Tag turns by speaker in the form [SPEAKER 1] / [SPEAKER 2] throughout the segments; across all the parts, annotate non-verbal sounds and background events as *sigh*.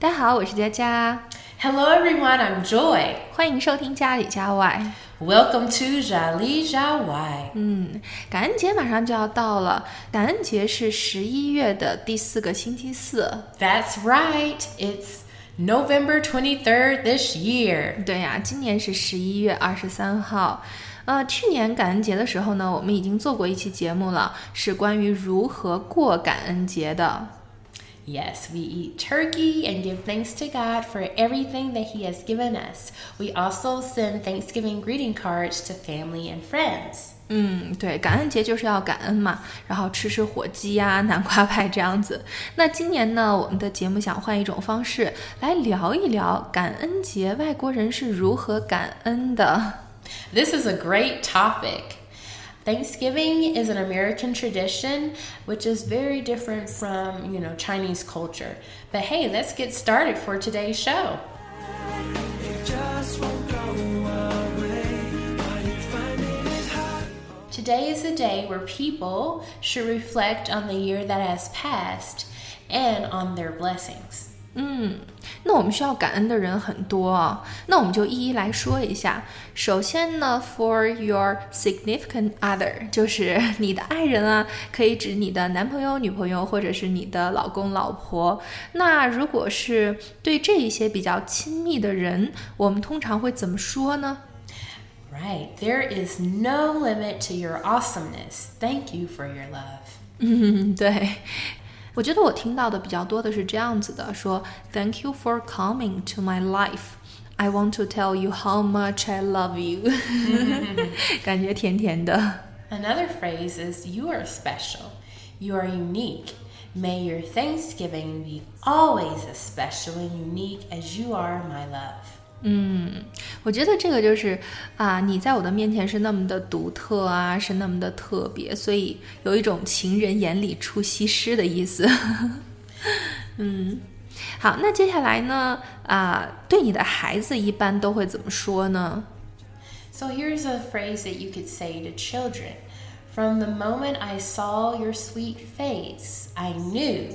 [SPEAKER 1] 大家好，我是佳佳。
[SPEAKER 2] Hello everyone, I'm Joy。
[SPEAKER 1] 欢迎收听家里家外。
[SPEAKER 2] Welcome to 家里家外。
[SPEAKER 1] 嗯，感恩节马上就要到了，感恩节是十一月的第四个星期四。
[SPEAKER 2] That's right, it's November twenty third this year。
[SPEAKER 1] 对呀、啊，今年是十一月二十三号。呃，去年感恩节的时候呢，我们已经做过一期节目了，是关于如何过感恩节的。
[SPEAKER 2] Yes, we eat turkey and give thanks to God for everything that He has given us. We also send Thanksgiving greeting cards to family and friends.
[SPEAKER 1] 嗯，对，感恩节就是要感恩嘛，然后吃吃火鸡呀、南瓜派这样子。那今年呢，我们的节目想换一种方式来聊一聊感恩节，外国人是如何感恩的。
[SPEAKER 2] This is a great topic. Thanksgiving is an American tradition which is very different from, you know, Chinese culture. But hey, let's get started for today's show. Today is a day where people should reflect on the year that has passed and on their blessings.
[SPEAKER 1] 嗯，那我们需要感恩的人很多啊，那我们就一一来说一下。首先呢，for your significant other，就是你的爱人啊，可以指你的男朋友、女朋友，或者是你的老公、老婆。那如果是对这一些比较亲密的人，我们通常会怎么说呢
[SPEAKER 2] ？Right. There is no limit to your awesomeness. Thank you for your love.
[SPEAKER 1] 嗯，*laughs* 对。我觉得我听到的比较多的是这样子的，说 Thank you for coming to my life. I want to tell you how much I love you. 感觉甜甜的。
[SPEAKER 2] Another phrase *laughs* is you are special. You are unique. May your Thanksgiving be always as special and unique as you are my love.
[SPEAKER 1] 嗯，我觉得这个就是啊，你在我的面前是那么的独特啊，是那么的特别，所以有一种情人眼里出西施的意思。嗯，好，那接下来呢？啊，对你的孩子一般都会怎么说呢
[SPEAKER 2] ？So here's a phrase that you could say to children. From the moment I saw your sweet face, I knew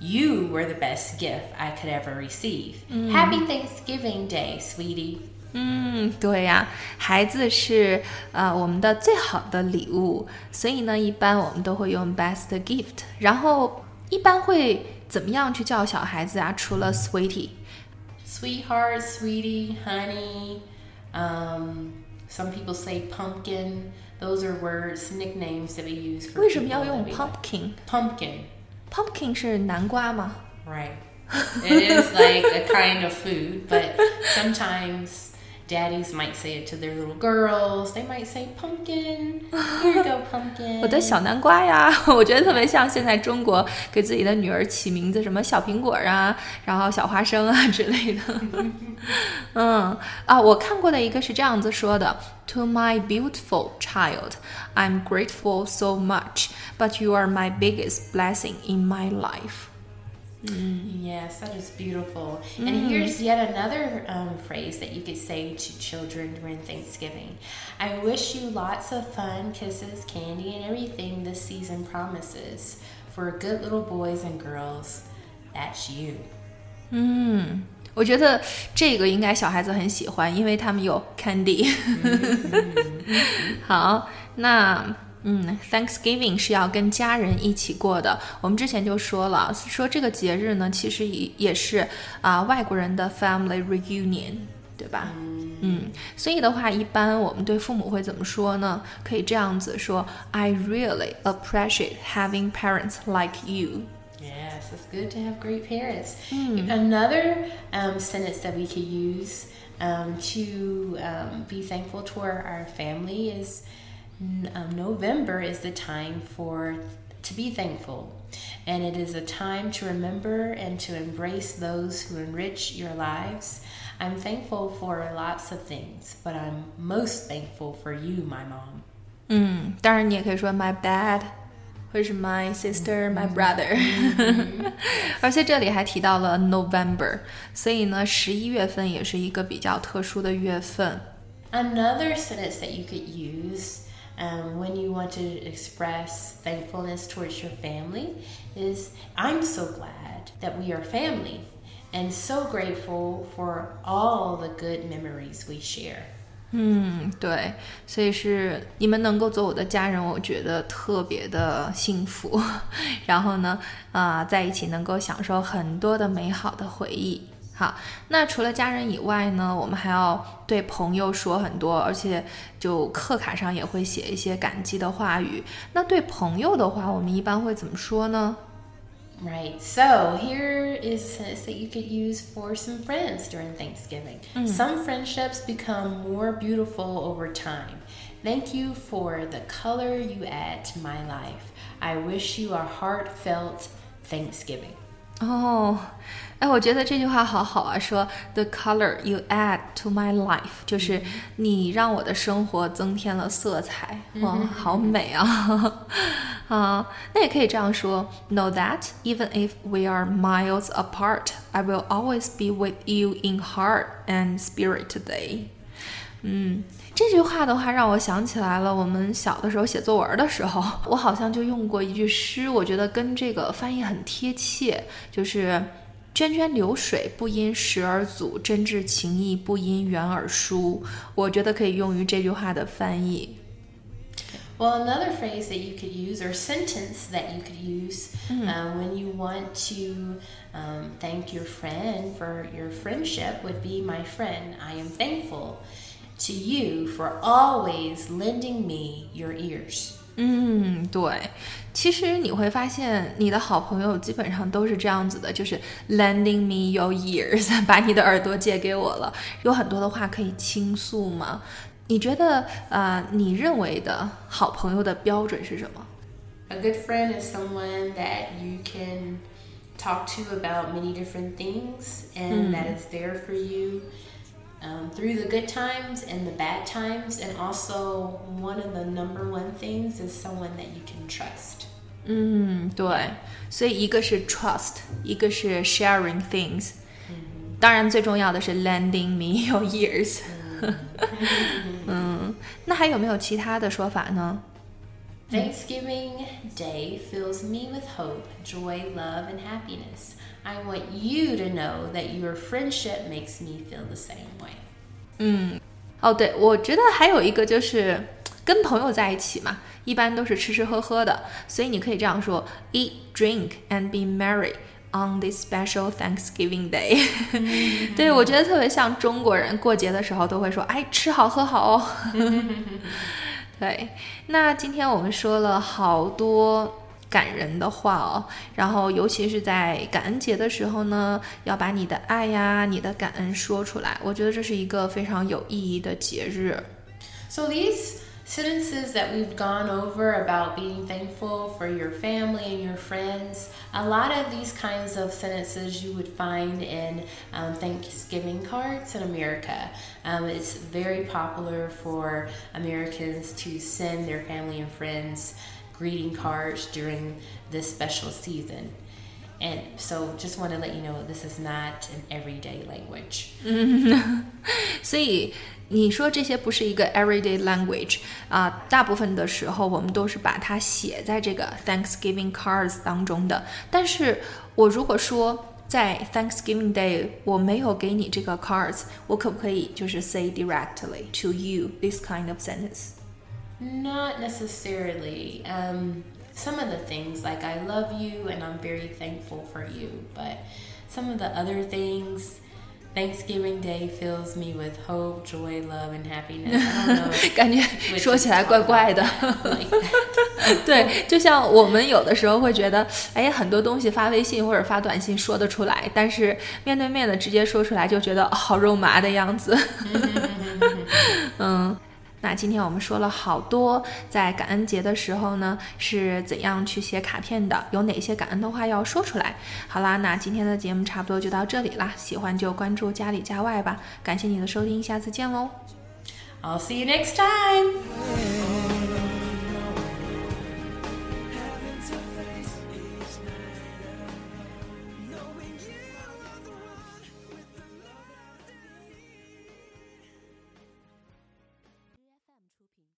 [SPEAKER 2] you were the best gift I could ever receive. Happy Thanksgiving Day, sweetie.
[SPEAKER 1] 嗯，对呀，孩子是呃我们的最好的礼物，所以呢，一般我们都会用 best gift。然后一般会怎么样去叫小孩子啊？除了 sweetie，
[SPEAKER 2] Sweetheart, sweetie, honey. Um, some people say pumpkin. Those are words, nicknames that we use for
[SPEAKER 1] 为什么要
[SPEAKER 2] people
[SPEAKER 1] 用
[SPEAKER 2] that we like.
[SPEAKER 1] pumpkin？pumpkin
[SPEAKER 2] Pumpkin,
[SPEAKER 1] 是南瓜吗？
[SPEAKER 2] right. It is like a kind of food, but sometimes daddies might say it to their little girls. They might say pumpkin. Here you go, *laughs* pumpkin.
[SPEAKER 1] 我的小南瓜呀，我觉得特别像现在中国给自己的女儿起名字，什么小苹果啊，然后小花生啊之类的。嗯啊，我看过的一个是这样子说的：To *laughs* *laughs* my beautiful child, I'm grateful so much, but you are my biggest blessing in my life.
[SPEAKER 2] Yes, that is beautiful. And here's yet another um, phrase that you could say to children during Thanksgiving. I wish you lots of fun, kisses, candy, and everything this season promises. For good little boys and girls, that's you.
[SPEAKER 1] 嗯，我觉得这个应该小孩子很喜欢，因为他们有 candy。好，那 *laughs* 嗯，Thanksgiving 是要跟家人一起过的。我们之前就说了，说这个节日呢，其实也也是啊、外国人的 family reunion，对吧？嗯，所以的话，一般我们对父母会怎么说呢？可以这样子说：I really appreciate having parents like you。
[SPEAKER 2] Yes, it's good to have great parents. Another um, sentence that we could use um, to um, be thankful toward our family is n- um, November is the time for to be thankful. And it is a time to remember and to embrace those who enrich your lives. I'm thankful for lots of things, but I'm most thankful for you, my mom.
[SPEAKER 1] 嗯，当然你也可以说 my dad，或者是 my sister、my brother。而且这里还提到了 November，*laughs* 所以呢，十一月份也是一个比较特殊的月份。
[SPEAKER 2] Another sentence that you could use um, when you want to express thankfulness towards your family is I'm so glad that we are family and so grateful for all the good memories we share.
[SPEAKER 1] 嗯，对，所以是你们能够做我的家人，我觉得特别的幸福。然后呢，啊、在一起能够享受很多的美好的回忆。 *laughs* 好，那除了家人以外呢，我们还要对朋友说很多，而且就课卡上也会写一些感激的话语。那对朋友的话，我们一般会怎么说呢？
[SPEAKER 2] Right. So here is a sentence that you could use for some friends during Thanksgiving. Some friendships become more beautiful over time. Thank you for the color you add to my life. I wish you a heartfelt Thanksgiving.
[SPEAKER 1] 哦，哎，我觉得这句话好好啊，说 the color you add to my life，就是你让我的生活增添了色彩，哇，好美啊！啊，那也可以这样说，Know that *laughs* even if we are miles apart, I will always be with you in heart and spirit today。 嗯，这句话的话让我想起来了，我们小的时候写作文的时候，我好像就用过一句诗，我觉得跟这个翻译很贴切，就是“涓涓流水不因时而阻，真挚情谊不因缘而疏”。我觉得可以用于这句话的翻译。
[SPEAKER 2] Well, *laughs* another phrase that you could use, or sentence that you could use um, when you want to um, thank your friend for your friendship would be My friend, I am thankful to you for always lending me your ears.
[SPEAKER 1] 嗯，对，其实你会发现，你的好朋友基本上都是这样子的，就是 lending me your ears，把你的耳朵借给我了，有很多的话可以倾诉嘛。你觉得，呃，你认为的好朋友的标准是什么？
[SPEAKER 2] A *laughs* good friend is someone that you can talk to about many different things and that is there for you um, through the good times and the bad times. And also, one of the number one things is someone that you can trust.
[SPEAKER 1] 嗯，对，所以一个是 trust，一个是 sharing things，当然最重要的是 lending me your ears。嗯，那还有没有其他的说法呢？
[SPEAKER 2] Thanksgiving *laughs* Day fills me with hope, joy, love, and happiness. I want you to know that your friendship makes me feel the same way.
[SPEAKER 1] 嗯哦，对，我觉得还有一个就是跟朋友在一起嘛，一般都是吃吃喝喝的，所以你可以这样说：eat, drink, and be merry on this special Thanksgiving Day。对，我觉得特别像中国人过节的时候都会说：“哎，吃好喝好哦。”对，那今天我们说了好多感人的话哦，然后尤其是在感恩节的时候呢，要把你的爱呀、你的感恩说出来。我觉得这是一个非常有意义的节日。
[SPEAKER 2] So these sentences that we've gone over about being thankful for your family and your friends, a lot of these kinds of sentences you would find in um, Thanksgiving cards in America. Um, it's very popular for Americans to send their family and friends greeting cards during this special season. And so just want to let you know this is not an everyday language. *laughs*
[SPEAKER 1] 所以你说这些不是一个 everyday language 啊、大部分的时候我们都是把它写在这个 Thanksgiving cards 当中的。但是我如果说在 Thanksgiving Day 我没有给你这个 cards，我可不可以就是 say directly to you this kind of sentence？
[SPEAKER 2] Not necessarily. Um, some of the things, like I love you and I'm very thankful for you, but some of the other things, Thanksgiving Day fills me with hope, joy, love, and happiness. I *laughs* don't know. if *laughs*
[SPEAKER 1] 感觉
[SPEAKER 2] we
[SPEAKER 1] 说
[SPEAKER 2] should
[SPEAKER 1] 起来
[SPEAKER 2] talk
[SPEAKER 1] 怪怪
[SPEAKER 2] about
[SPEAKER 1] 的。
[SPEAKER 2] that like that.
[SPEAKER 1] 对，就像我们有的时候会觉得，哎，很多东西发微信或者发短信说得出来，但是面对面的直接说出来，就觉得、哦好肉麻的样子。嗯。 *laughs* 那今天我们说了好多，在感恩节的时候呢，是怎样去写卡片的，有哪些感恩的话要说出来。好啦，那今天的节目差不多就到这里啦，喜欢就关注家里家外吧。感谢你的收听，下次见喽。
[SPEAKER 2] I'll see you next time.